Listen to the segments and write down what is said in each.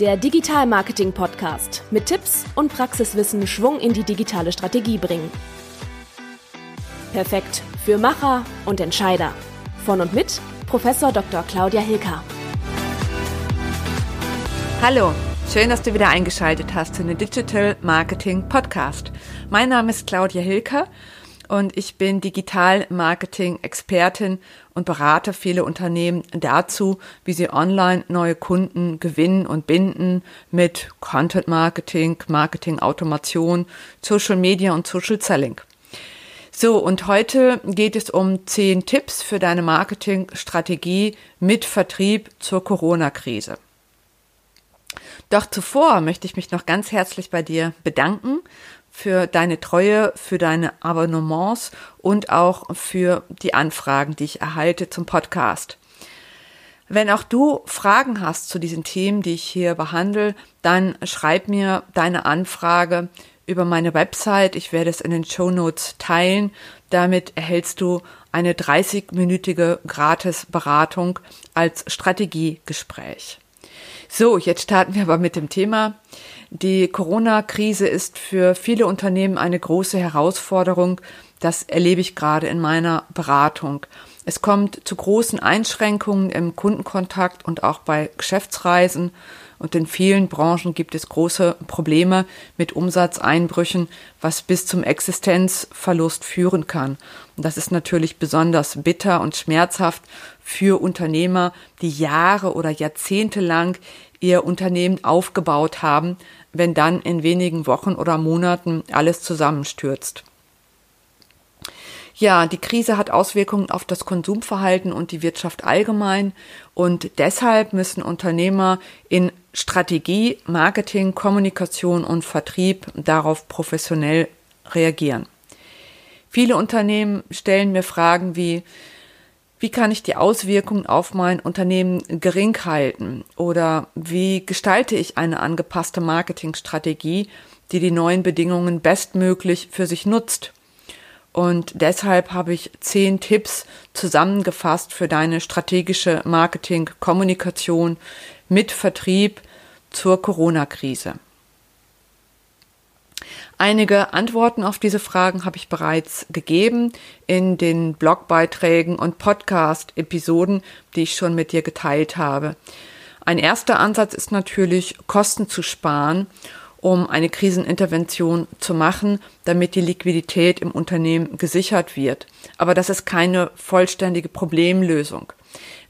Der Digital Marketing Podcast mit Tipps und Praxiswissen Schwung in die digitale Strategie bringen. Perfekt für Macher und Entscheider. Von und mit Professor Dr. Claudia Hilker. Hallo, schön, dass du wieder eingeschaltet hast in den Digital Marketing Podcast. Mein Name ist Claudia Hilker und ich bin Digital-Marketing-Expertin und berate viele Unternehmen dazu, wie sie online neue Kunden gewinnen und binden mit Content Marketing, Marketing Automation, Social Media und Social Selling. So, und heute geht es um zehn Tipps für deine Marketingstrategie mit Vertrieb zur Corona-Krise. Doch zuvor möchte ich mich noch ganz herzlich bei dir bedanken für deine Treue, für deine Abonnements und auch für die Anfragen, die ich erhalte zum Podcast. Wenn auch du Fragen hast zu diesen Themen, die ich hier behandle, dann schreib mir deine Anfrage über meine Website. Ich werde es in den Show Notes teilen. Damit erhältst du eine 30-minütige Gratis-Beratung als Strategiegespräch. So, jetzt starten wir aber mit dem Thema. Die Corona-Krise ist für viele Unternehmen eine große Herausforderung. Das erlebe ich gerade in meiner Beratung. Es kommt zu großen Einschränkungen im Kundenkontakt und auch bei Geschäftsreisen. Und in vielen Branchen gibt es große Probleme mit Umsatzeinbrüchen, was bis zum Existenzverlust führen kann. Und das ist natürlich besonders bitter und schmerzhaft für Unternehmer, die Jahre oder Jahrzehnte lang ihr Unternehmen aufgebaut haben, wenn dann in wenigen Wochen oder Monaten alles zusammenstürzt. Ja, die Krise hat Auswirkungen auf das Konsumverhalten und die Wirtschaft allgemein und deshalb müssen Unternehmer in Strategie, Marketing, Kommunikation und Vertrieb darauf professionell reagieren. Viele Unternehmen stellen mir Fragen wie, wie kann ich die Auswirkungen auf mein Unternehmen gering halten? Oder wie gestalte ich eine angepasste Marketingstrategie, die die neuen Bedingungen bestmöglich für sich nutzt? Und deshalb habe ich zehn Tipps zusammengefasst für deine strategische Marketing-Kommunikation mit Vertrieb zur Corona-Krise. Einige Antworten auf diese Fragen habe ich bereits gegeben in den Blogbeiträgen und Podcast-Episoden, die ich schon mit dir geteilt habe. Ein erster Ansatz ist natürlich, Kosten zu sparen, um eine Krisenintervention zu machen, damit die Liquidität im Unternehmen gesichert wird. Aber das ist keine vollständige Problemlösung.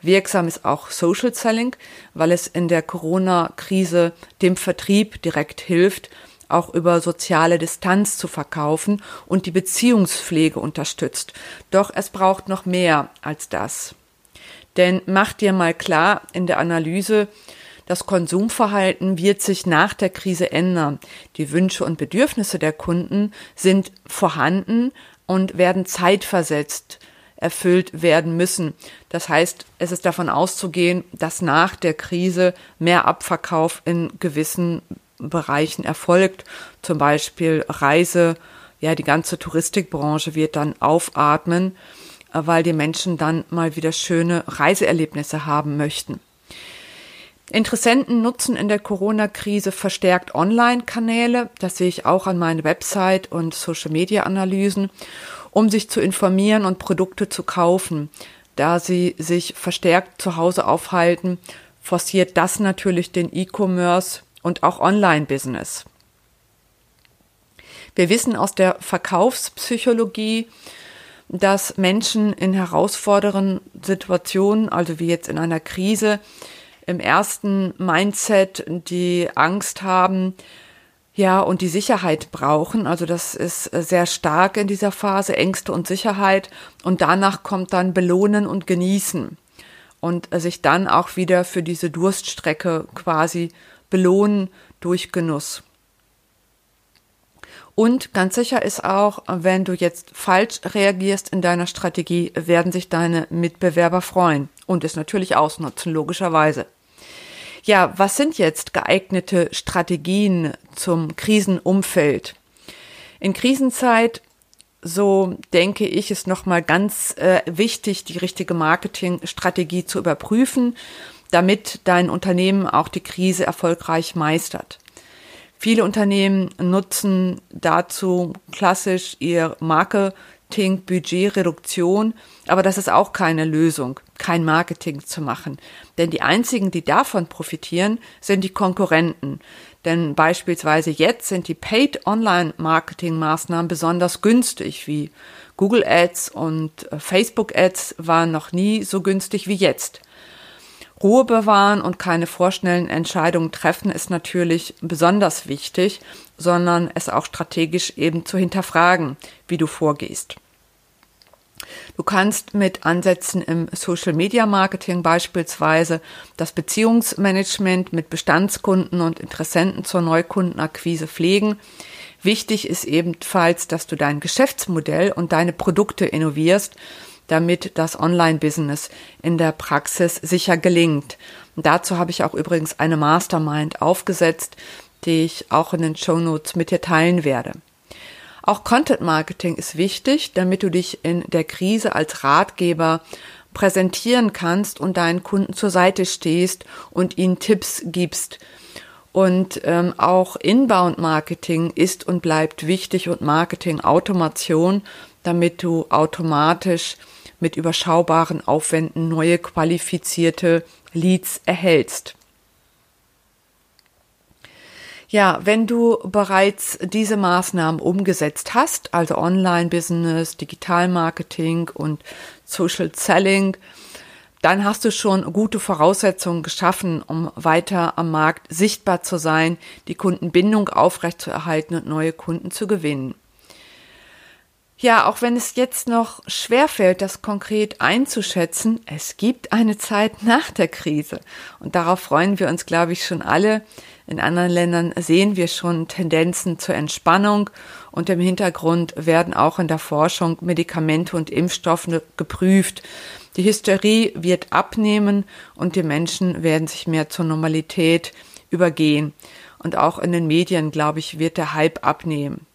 Wirksam ist auch Social Selling, weil es in der Corona-Krise dem Vertrieb direkt hilft, auch über soziale Distanz zu verkaufen und die Beziehungspflege unterstützt. Doch es braucht noch mehr als das. Denn mach dir mal klar in der Analyse, das Konsumverhalten wird sich nach der Krise ändern. Die Wünsche und Bedürfnisse der Kunden sind vorhanden und werden zeitversetzt erfüllt werden müssen. Das heißt, es ist davon auszugehen, dass nach der Krise mehr Abverkauf in gewissen Bereichen erfolgt. Zum Beispiel Reise, ja, die ganze Touristikbranche wird dann aufatmen, äh, weil die Menschen dann mal wieder schöne Reiseerlebnisse haben möchten. Interessenten nutzen in der Corona-Krise verstärkt Online-Kanäle, das sehe ich auch an meinen Website und Social-Media-Analysen, um sich zu informieren und Produkte zu kaufen. Da sie sich verstärkt zu Hause aufhalten, forciert das natürlich den E-Commerce und auch Online-Business. Wir wissen aus der Verkaufspsychologie, dass Menschen in herausfordernden Situationen, also wie jetzt in einer Krise, im ersten Mindset die Angst haben, ja, und die Sicherheit brauchen. Also das ist sehr stark in dieser Phase, Ängste und Sicherheit. Und danach kommt dann Belohnen und Genießen. Und sich dann auch wieder für diese Durststrecke quasi belohnen durch Genuss. Und ganz sicher ist auch, wenn du jetzt falsch reagierst in deiner Strategie, werden sich deine Mitbewerber freuen und es natürlich ausnutzen, logischerweise. Ja, was sind jetzt geeignete Strategien zum Krisenumfeld? In Krisenzeit, so denke ich, ist nochmal ganz äh, wichtig, die richtige Marketingstrategie zu überprüfen damit dein Unternehmen auch die Krise erfolgreich meistert. Viele Unternehmen nutzen dazu klassisch ihr Marketing-Budgetreduktion, aber das ist auch keine Lösung, kein Marketing zu machen. Denn die einzigen, die davon profitieren, sind die Konkurrenten. Denn beispielsweise jetzt sind die Paid Online Marketing Maßnahmen besonders günstig, wie Google Ads und äh, Facebook Ads waren noch nie so günstig wie jetzt. Ruhe bewahren und keine vorschnellen Entscheidungen treffen ist natürlich besonders wichtig, sondern es auch strategisch eben zu hinterfragen, wie du vorgehst. Du kannst mit Ansätzen im Social Media Marketing beispielsweise das Beziehungsmanagement mit Bestandskunden und Interessenten zur Neukundenakquise pflegen. Wichtig ist ebenfalls, dass du dein Geschäftsmodell und deine Produkte innovierst, damit das Online-Business in der Praxis sicher gelingt. Und dazu habe ich auch übrigens eine Mastermind aufgesetzt, die ich auch in den Show Notes mit dir teilen werde. Auch Content Marketing ist wichtig, damit du dich in der Krise als Ratgeber präsentieren kannst und deinen Kunden zur Seite stehst und ihnen Tipps gibst. Und ähm, auch Inbound Marketing ist und bleibt wichtig und Marketing Automation, damit du automatisch mit überschaubaren Aufwänden neue qualifizierte Leads erhältst. Ja, wenn du bereits diese Maßnahmen umgesetzt hast, also Online-Business, Digital-Marketing und Social Selling, dann hast du schon gute Voraussetzungen geschaffen, um weiter am Markt sichtbar zu sein, die Kundenbindung aufrechtzuerhalten und neue Kunden zu gewinnen. Ja, auch wenn es jetzt noch schwerfällt, das konkret einzuschätzen, es gibt eine Zeit nach der Krise. Und darauf freuen wir uns, glaube ich, schon alle. In anderen Ländern sehen wir schon Tendenzen zur Entspannung und im Hintergrund werden auch in der Forschung Medikamente und Impfstoffe geprüft. Die Hysterie wird abnehmen und die Menschen werden sich mehr zur Normalität übergehen. Und auch in den Medien, glaube ich, wird der Hype abnehmen.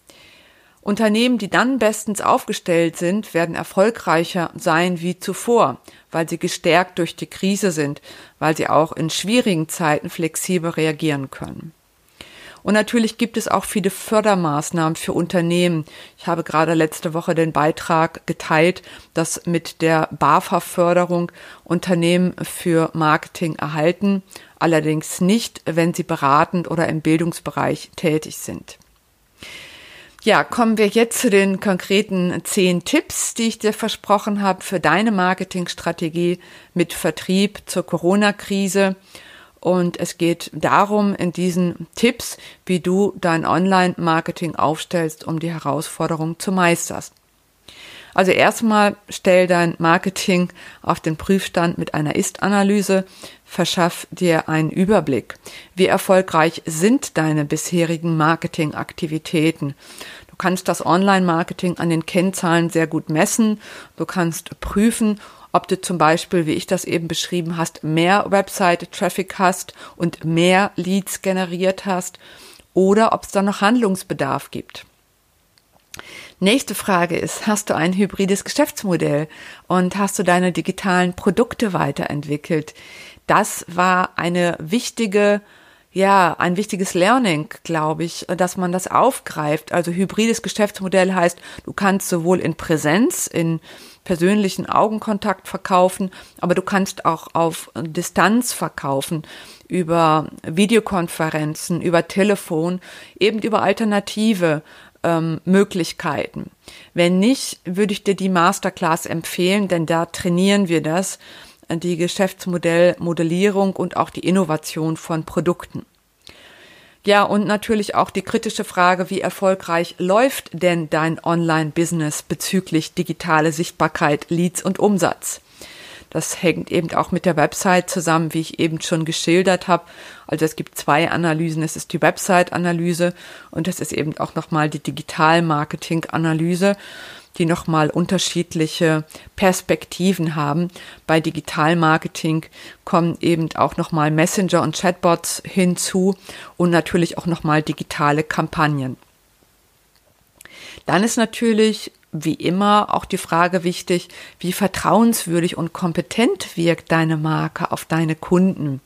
Unternehmen, die dann bestens aufgestellt sind, werden erfolgreicher sein wie zuvor, weil sie gestärkt durch die Krise sind, weil sie auch in schwierigen Zeiten flexibel reagieren können. Und natürlich gibt es auch viele Fördermaßnahmen für Unternehmen. Ich habe gerade letzte Woche den Beitrag geteilt, dass mit der BAFA-Förderung Unternehmen für Marketing erhalten, allerdings nicht, wenn sie beratend oder im Bildungsbereich tätig sind. Ja, kommen wir jetzt zu den konkreten zehn Tipps, die ich dir versprochen habe für deine Marketingstrategie mit Vertrieb zur Corona-Krise. Und es geht darum, in diesen Tipps, wie du dein Online-Marketing aufstellst, um die Herausforderung zu meistern. Also erstmal stell dein Marketing auf den Prüfstand mit einer Ist-Analyse, verschaff dir einen Überblick. Wie erfolgreich sind deine bisherigen Marketingaktivitäten? Du kannst das Online-Marketing an den Kennzahlen sehr gut messen. Du kannst prüfen, ob du zum Beispiel, wie ich das eben beschrieben hast, mehr Website-Traffic hast und mehr Leads generiert hast oder ob es da noch Handlungsbedarf gibt. Nächste Frage ist, hast du ein hybrides Geschäftsmodell und hast du deine digitalen Produkte weiterentwickelt? Das war eine wichtige ja, ein wichtiges Learning, glaube ich, dass man das aufgreift. Also hybrides Geschäftsmodell heißt, du kannst sowohl in Präsenz, in persönlichen Augenkontakt verkaufen, aber du kannst auch auf Distanz verkaufen, über Videokonferenzen, über Telefon, eben über alternative ähm, Möglichkeiten. Wenn nicht, würde ich dir die Masterclass empfehlen, denn da trainieren wir das, die Geschäftsmodellmodellierung und auch die Innovation von Produkten. Ja, und natürlich auch die kritische Frage, wie erfolgreich läuft denn dein Online-Business bezüglich digitale Sichtbarkeit, Leads und Umsatz? Das hängt eben auch mit der Website zusammen, wie ich eben schon geschildert habe. Also es gibt zwei Analysen. Es ist die Website-Analyse und es ist eben auch nochmal die Digital-Marketing-Analyse die nochmal unterschiedliche Perspektiven haben. Bei Digital-Marketing kommen eben auch nochmal Messenger und Chatbots hinzu und natürlich auch nochmal digitale Kampagnen. Dann ist natürlich wie immer auch die Frage wichtig, wie vertrauenswürdig und kompetent wirkt deine Marke auf deine Kunden.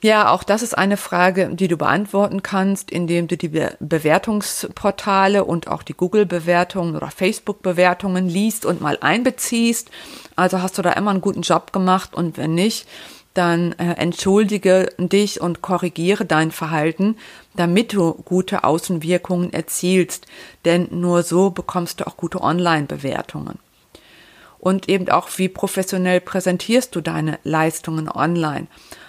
Ja, auch das ist eine Frage, die du beantworten kannst, indem du die Be Bewertungsportale und auch die Google-Bewertungen oder Facebook-Bewertungen liest und mal einbeziehst. Also hast du da immer einen guten Job gemacht und wenn nicht, dann äh, entschuldige dich und korrigiere dein Verhalten, damit du gute Außenwirkungen erzielst. Denn nur so bekommst du auch gute Online-Bewertungen. Und eben auch, wie professionell präsentierst du deine Leistungen online?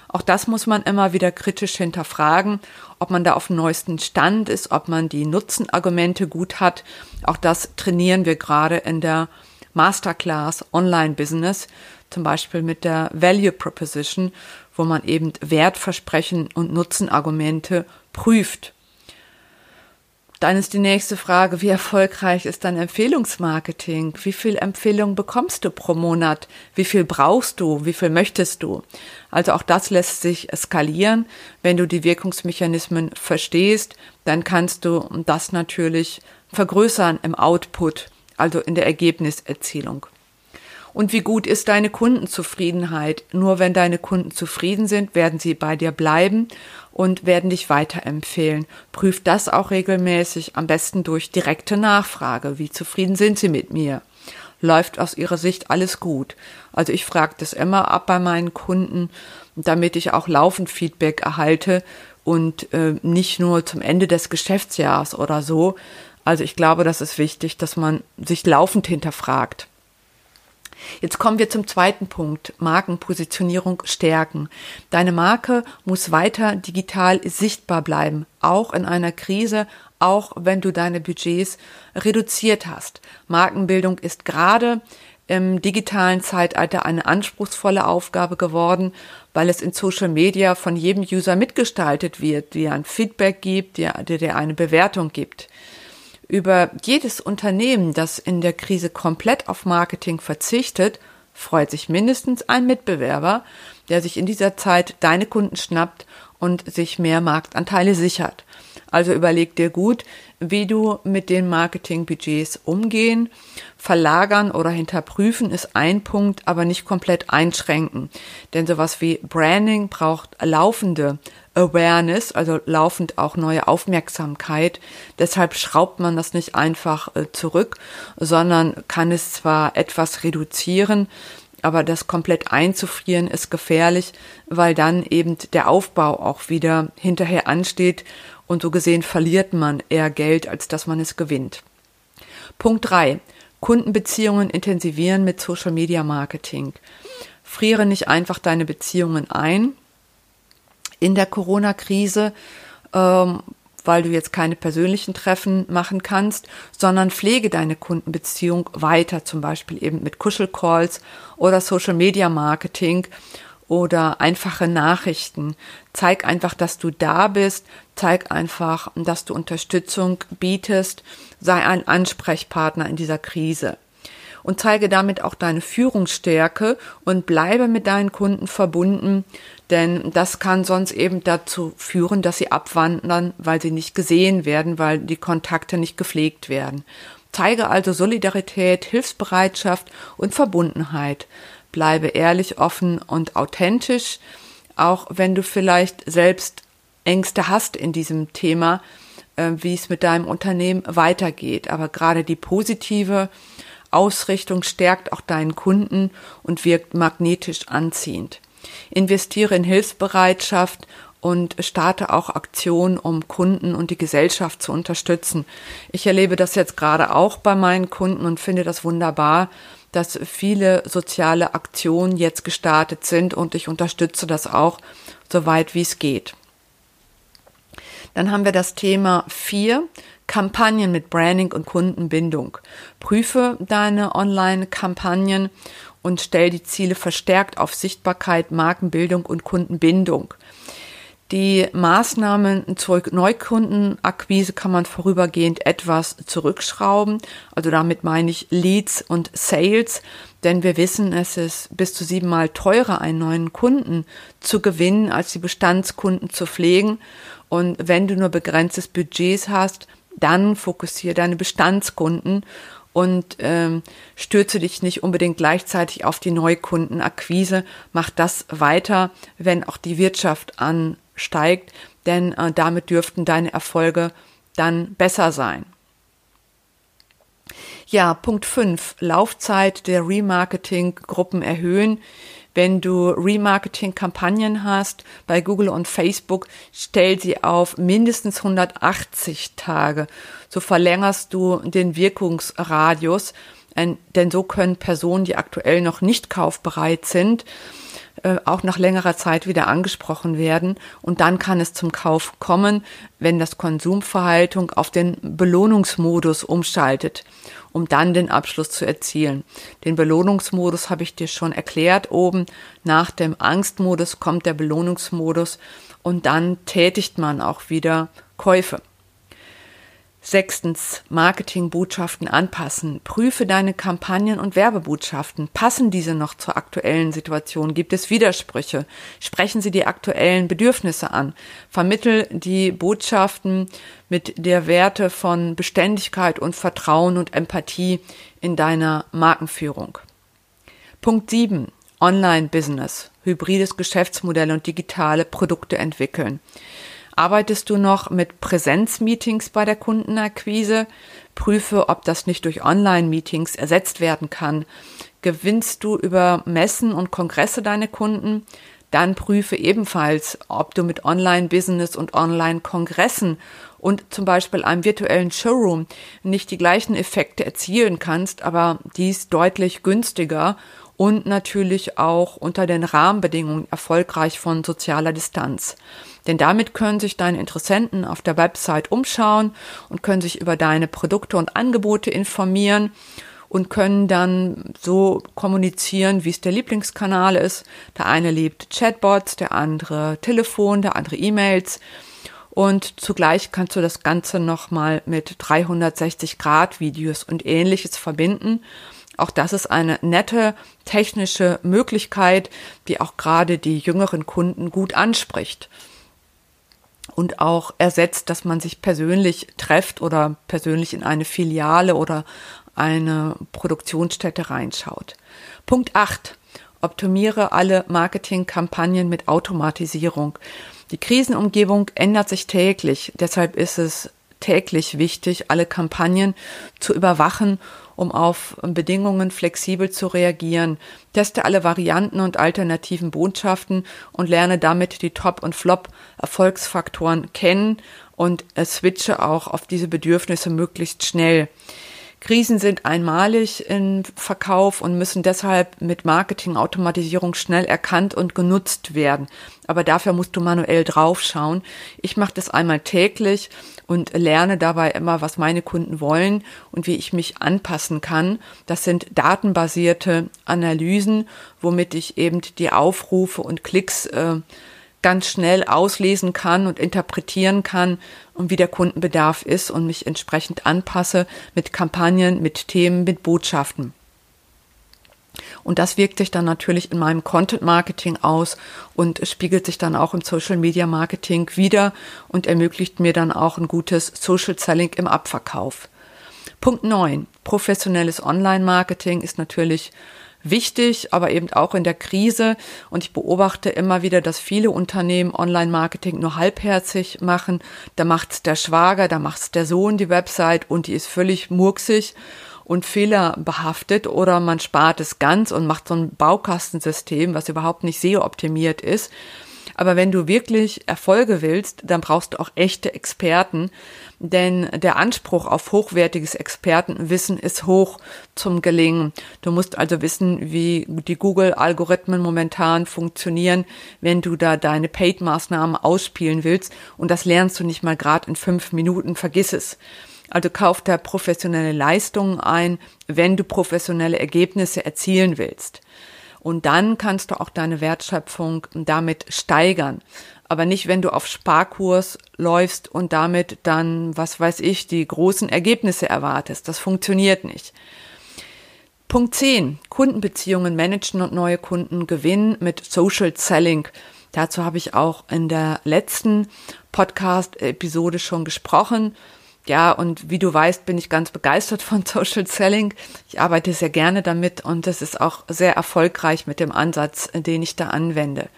Auch das muss man immer wieder kritisch hinterfragen, ob man da auf dem neuesten Stand ist, ob man die Nutzenargumente gut hat. Auch das trainieren wir gerade in der Masterclass Online Business, zum Beispiel mit der Value Proposition, wo man eben Wertversprechen und Nutzenargumente prüft. Dann ist die nächste Frage, wie erfolgreich ist dein Empfehlungsmarketing? Wie viel Empfehlungen bekommst du pro Monat? Wie viel brauchst du? Wie viel möchtest du? Also auch das lässt sich skalieren. Wenn du die Wirkungsmechanismen verstehst, dann kannst du das natürlich vergrößern im Output, also in der Ergebniserzielung. Und wie gut ist deine Kundenzufriedenheit? Nur wenn deine Kunden zufrieden sind, werden sie bei dir bleiben und werden dich weiterempfehlen. Prüf das auch regelmäßig, am besten durch direkte Nachfrage. Wie zufrieden sind sie mit mir? Läuft aus ihrer Sicht alles gut? Also ich frage das immer ab bei meinen Kunden, damit ich auch laufend Feedback erhalte und äh, nicht nur zum Ende des Geschäftsjahres oder so. Also ich glaube, das ist wichtig, dass man sich laufend hinterfragt. Jetzt kommen wir zum zweiten Punkt, Markenpositionierung stärken. Deine Marke muss weiter digital sichtbar bleiben, auch in einer Krise, auch wenn du deine Budgets reduziert hast. Markenbildung ist gerade im digitalen Zeitalter eine anspruchsvolle Aufgabe geworden, weil es in Social Media von jedem User mitgestaltet wird, der ein Feedback gibt, der, der eine Bewertung gibt über jedes Unternehmen, das in der Krise komplett auf Marketing verzichtet, freut sich mindestens ein Mitbewerber, der sich in dieser Zeit deine Kunden schnappt und sich mehr Marktanteile sichert. Also überleg dir gut, wie du mit den Marketingbudgets umgehen. Verlagern oder hinterprüfen ist ein Punkt, aber nicht komplett einschränken. Denn sowas wie Branding braucht laufende Awareness, also laufend auch neue Aufmerksamkeit. Deshalb schraubt man das nicht einfach äh, zurück, sondern kann es zwar etwas reduzieren, aber das komplett einzufrieren ist gefährlich, weil dann eben der Aufbau auch wieder hinterher ansteht und so gesehen verliert man eher Geld, als dass man es gewinnt. Punkt drei: Kundenbeziehungen intensivieren mit Social Media Marketing. Friere nicht einfach deine Beziehungen ein, in der Corona-Krise, ähm, weil du jetzt keine persönlichen Treffen machen kannst, sondern pflege deine Kundenbeziehung weiter, zum Beispiel eben mit Kuschelcalls oder Social Media Marketing oder einfache Nachrichten. Zeig einfach, dass du da bist, zeig einfach, dass du Unterstützung bietest, sei ein Ansprechpartner in dieser Krise und zeige damit auch deine Führungsstärke und bleibe mit deinen Kunden verbunden, denn das kann sonst eben dazu führen, dass sie abwandern, weil sie nicht gesehen werden, weil die Kontakte nicht gepflegt werden. Zeige also Solidarität, Hilfsbereitschaft und Verbundenheit. Bleibe ehrlich, offen und authentisch, auch wenn du vielleicht selbst Ängste hast in diesem Thema, äh, wie es mit deinem Unternehmen weitergeht. Aber gerade die positive Ausrichtung stärkt auch deinen Kunden und wirkt magnetisch anziehend. Investiere in Hilfsbereitschaft und starte auch Aktionen, um Kunden und die Gesellschaft zu unterstützen. Ich erlebe das jetzt gerade auch bei meinen Kunden und finde das wunderbar, dass viele soziale Aktionen jetzt gestartet sind und ich unterstütze das auch so weit wie es geht. Dann haben wir das Thema 4, Kampagnen mit Branding und Kundenbindung. Prüfe deine Online-Kampagnen und stell die Ziele verstärkt auf Sichtbarkeit, Markenbildung und Kundenbindung. Die Maßnahmen zur Neukundenakquise kann man vorübergehend etwas zurückschrauben. Also damit meine ich Leads und Sales, denn wir wissen, es ist bis zu siebenmal teurer, einen neuen Kunden zu gewinnen, als die Bestandskunden zu pflegen. Und wenn du nur begrenztes Budgets hast, dann fokussiere deine Bestandskunden und ähm, stürze dich nicht unbedingt gleichzeitig auf die Neukundenakquise. Mach das weiter, wenn auch die Wirtschaft ansteigt, denn äh, damit dürften deine Erfolge dann besser sein. Ja, Punkt 5. Laufzeit der Remarketing-Gruppen erhöhen. Wenn du Remarketing-Kampagnen hast bei Google und Facebook, stell sie auf mindestens 180 Tage. So verlängerst du den Wirkungsradius, denn so können Personen, die aktuell noch nicht kaufbereit sind, auch nach längerer Zeit wieder angesprochen werden. Und dann kann es zum Kauf kommen, wenn das Konsumverhaltung auf den Belohnungsmodus umschaltet, um dann den Abschluss zu erzielen. Den Belohnungsmodus habe ich dir schon erklärt oben. Nach dem Angstmodus kommt der Belohnungsmodus und dann tätigt man auch wieder Käufe. Sechstens, Marketingbotschaften anpassen. Prüfe deine Kampagnen und Werbebotschaften. Passen diese noch zur aktuellen Situation? Gibt es Widersprüche? Sprechen sie die aktuellen Bedürfnisse an? Vermittel die Botschaften mit der Werte von Beständigkeit und Vertrauen und Empathie in deiner Markenführung. Punkt sieben: Online-Business, hybrides Geschäftsmodell und digitale Produkte entwickeln. Arbeitest du noch mit Präsenzmeetings bei der Kundenakquise? Prüfe, ob das nicht durch Online-Meetings ersetzt werden kann. Gewinnst du über Messen und Kongresse deine Kunden? Dann prüfe ebenfalls, ob du mit Online-Business und Online-Kongressen und zum Beispiel einem virtuellen Showroom nicht die gleichen Effekte erzielen kannst, aber dies deutlich günstiger und natürlich auch unter den Rahmenbedingungen erfolgreich von sozialer Distanz. Denn damit können sich deine Interessenten auf der Website umschauen und können sich über deine Produkte und Angebote informieren und können dann so kommunizieren, wie es der Lieblingskanal ist. Der eine liebt Chatbots, der andere Telefon, der andere E-Mails. Und zugleich kannst du das Ganze nochmal mit 360 Grad Videos und ähnliches verbinden. Auch das ist eine nette technische Möglichkeit, die auch gerade die jüngeren Kunden gut anspricht und auch ersetzt, dass man sich persönlich trefft oder persönlich in eine Filiale oder eine Produktionsstätte reinschaut. Punkt 8. Optimiere alle Marketingkampagnen mit Automatisierung. Die Krisenumgebung ändert sich täglich. Deshalb ist es täglich wichtig, alle Kampagnen zu überwachen um auf Bedingungen flexibel zu reagieren. Teste alle Varianten und alternativen Botschaften und lerne damit die Top- und Flop-Erfolgsfaktoren kennen und switche auch auf diese Bedürfnisse möglichst schnell. Krisen sind einmalig im Verkauf und müssen deshalb mit Marketing-Automatisierung schnell erkannt und genutzt werden. Aber dafür musst du manuell draufschauen. Ich mache das einmal täglich und lerne dabei immer, was meine Kunden wollen und wie ich mich anpassen kann. Das sind datenbasierte Analysen, womit ich eben die Aufrufe und Klicks äh, ganz schnell auslesen kann und interpretieren kann und wie der Kundenbedarf ist und mich entsprechend anpasse mit Kampagnen, mit Themen, mit Botschaften. Und das wirkt sich dann natürlich in meinem Content Marketing aus und spiegelt sich dann auch im Social Media Marketing wieder und ermöglicht mir dann auch ein gutes Social Selling im Abverkauf. Punkt 9. Professionelles Online Marketing ist natürlich wichtig, aber eben auch in der Krise. Und ich beobachte immer wieder, dass viele Unternehmen Online-Marketing nur halbherzig machen. Da macht's der Schwager, da macht's der Sohn die Website und die ist völlig murksig und fehlerbehaftet oder man spart es ganz und macht so ein Baukastensystem, was überhaupt nicht SEO-optimiert ist. Aber wenn du wirklich Erfolge willst, dann brauchst du auch echte Experten, denn der Anspruch auf hochwertiges Expertenwissen ist hoch zum Gelingen. Du musst also wissen, wie die Google-Algorithmen momentan funktionieren, wenn du da deine Paid-Maßnahmen ausspielen willst. Und das lernst du nicht mal gerade in fünf Minuten, vergiss es. Also kauf da professionelle Leistungen ein, wenn du professionelle Ergebnisse erzielen willst. Und dann kannst du auch deine Wertschöpfung damit steigern. Aber nicht, wenn du auf Sparkurs läufst und damit dann, was weiß ich, die großen Ergebnisse erwartest. Das funktioniert nicht. Punkt 10. Kundenbeziehungen managen und neue Kunden gewinnen mit Social Selling. Dazu habe ich auch in der letzten Podcast-Episode schon gesprochen. Ja, und wie du weißt, bin ich ganz begeistert von Social Selling. Ich arbeite sehr gerne damit und es ist auch sehr erfolgreich mit dem Ansatz, den ich da anwende.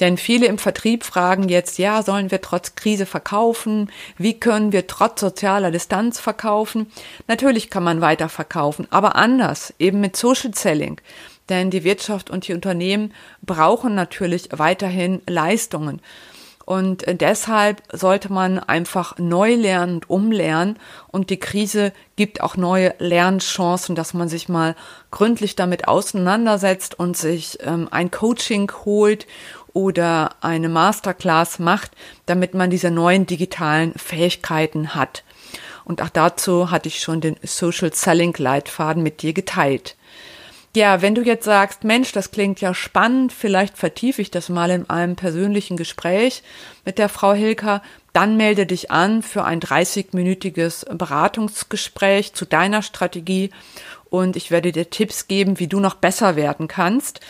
Denn viele im Vertrieb fragen jetzt, ja, sollen wir trotz Krise verkaufen? Wie können wir trotz sozialer Distanz verkaufen? Natürlich kann man weiter verkaufen, aber anders, eben mit Social Selling. Denn die Wirtschaft und die Unternehmen brauchen natürlich weiterhin Leistungen. Und deshalb sollte man einfach neu lernen und umlernen. Und die Krise gibt auch neue Lernchancen, dass man sich mal gründlich damit auseinandersetzt und sich ähm, ein Coaching holt oder eine Masterclass macht, damit man diese neuen digitalen Fähigkeiten hat. Und auch dazu hatte ich schon den Social Selling Leitfaden mit dir geteilt. Ja, wenn du jetzt sagst, Mensch, das klingt ja spannend, vielleicht vertiefe ich das mal in einem persönlichen Gespräch mit der Frau Hilker, dann melde dich an für ein 30-minütiges Beratungsgespräch zu deiner Strategie und ich werde dir Tipps geben, wie du noch besser werden kannst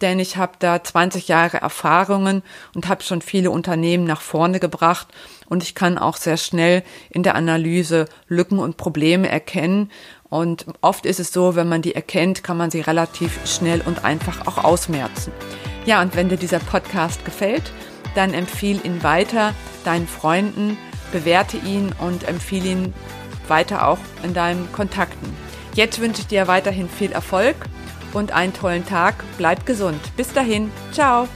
denn ich habe da 20 Jahre Erfahrungen und habe schon viele Unternehmen nach vorne gebracht und ich kann auch sehr schnell in der Analyse Lücken und Probleme erkennen. Und oft ist es so, wenn man die erkennt, kann man sie relativ schnell und einfach auch ausmerzen. Ja, und wenn dir dieser Podcast gefällt, dann empfiehl ihn weiter deinen Freunden, bewerte ihn und empfehle ihn weiter auch in deinen Kontakten. Jetzt wünsche ich dir weiterhin viel Erfolg und einen tollen Tag. Bleib gesund. Bis dahin. Ciao.